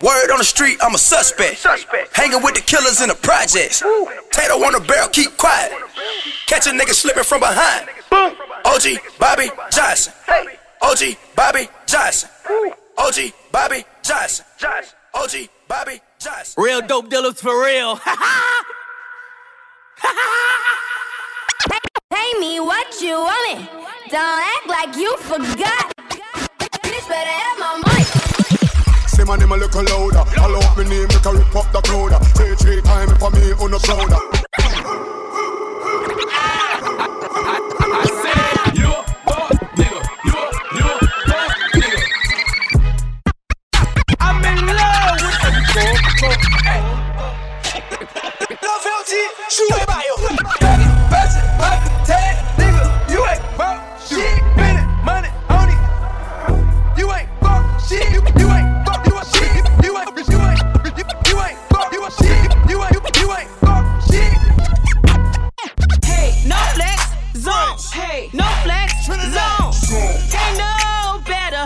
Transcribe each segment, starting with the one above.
Word on the street, I'm a suspect. suspect. Hanging with the killers in the projects. Tato on the barrel, keep quiet. Catch a nigga slipping from behind. Boom. OG Bobby Johnson. Hey. OG Bobby Johnson. OG Bobby Johnson. Johnson. OG Bobby Johnson. Real dope dealers for real. Pay me what you want me. Don't act like you forgot. Bitch better have my money. Say my name a little louder. Follow up my name, make a rip up the crowd. Three, three time for me on the crowd. I'm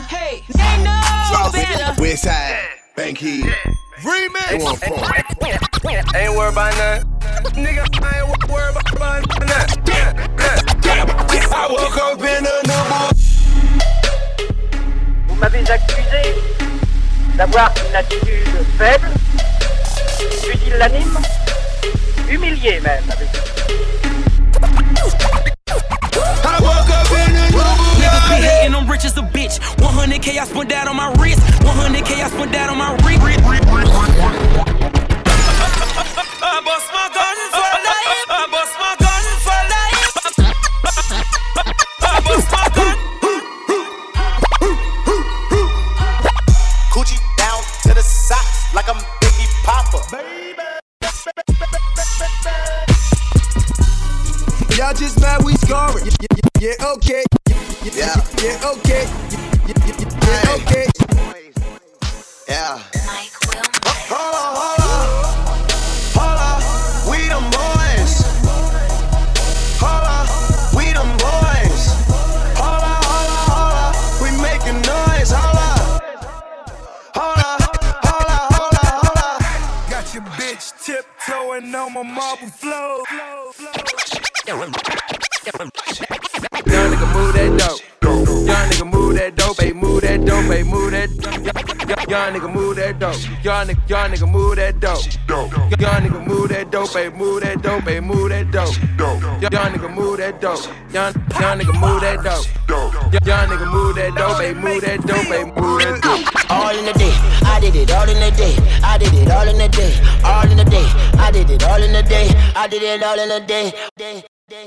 Hey, they know better. West side, Bankhead. Remix. They want fun. Ain't worried about nothing. Nigga, I ain't worried about nothing. I woke up in a book. Vous m'avez accusé d'avoir une attitude faible, humilié 100k I spent that on my wrist. 100k I spent that on my wrist. I bust my gun for life. I bust my gun for life. I bust my gun. Coochie down to the socks like I'm Biggie Popper. Y'all just mad we scoring. Yeah, yeah, yeah, okay. Yeah. Yeah, okay. Yeah. Hold on, hold on. We them boys. Hold on. We them boys. Hold on, hold on, hold on. We making noise. Hold on. Hold on. Hold on, hold on, hold on. Got your bitch tiptoeing on my marble floor. Young nigga move that dope. Young nigga move that dope, hey, move that dope, hey, move that. Young nigga move that dope. Young nigga, young nigga move that dope. Young nigga move that dope, hey, move that dope, hey, move that dope. Young nigga move that dope. Young, young nigga move that dope. Young nigga move that dope, hey, move that dope, hey, move that dope. All in the day, I did it all in the day. I did it all in the day, all in the day. I did it all in the day. I did it all in day. day.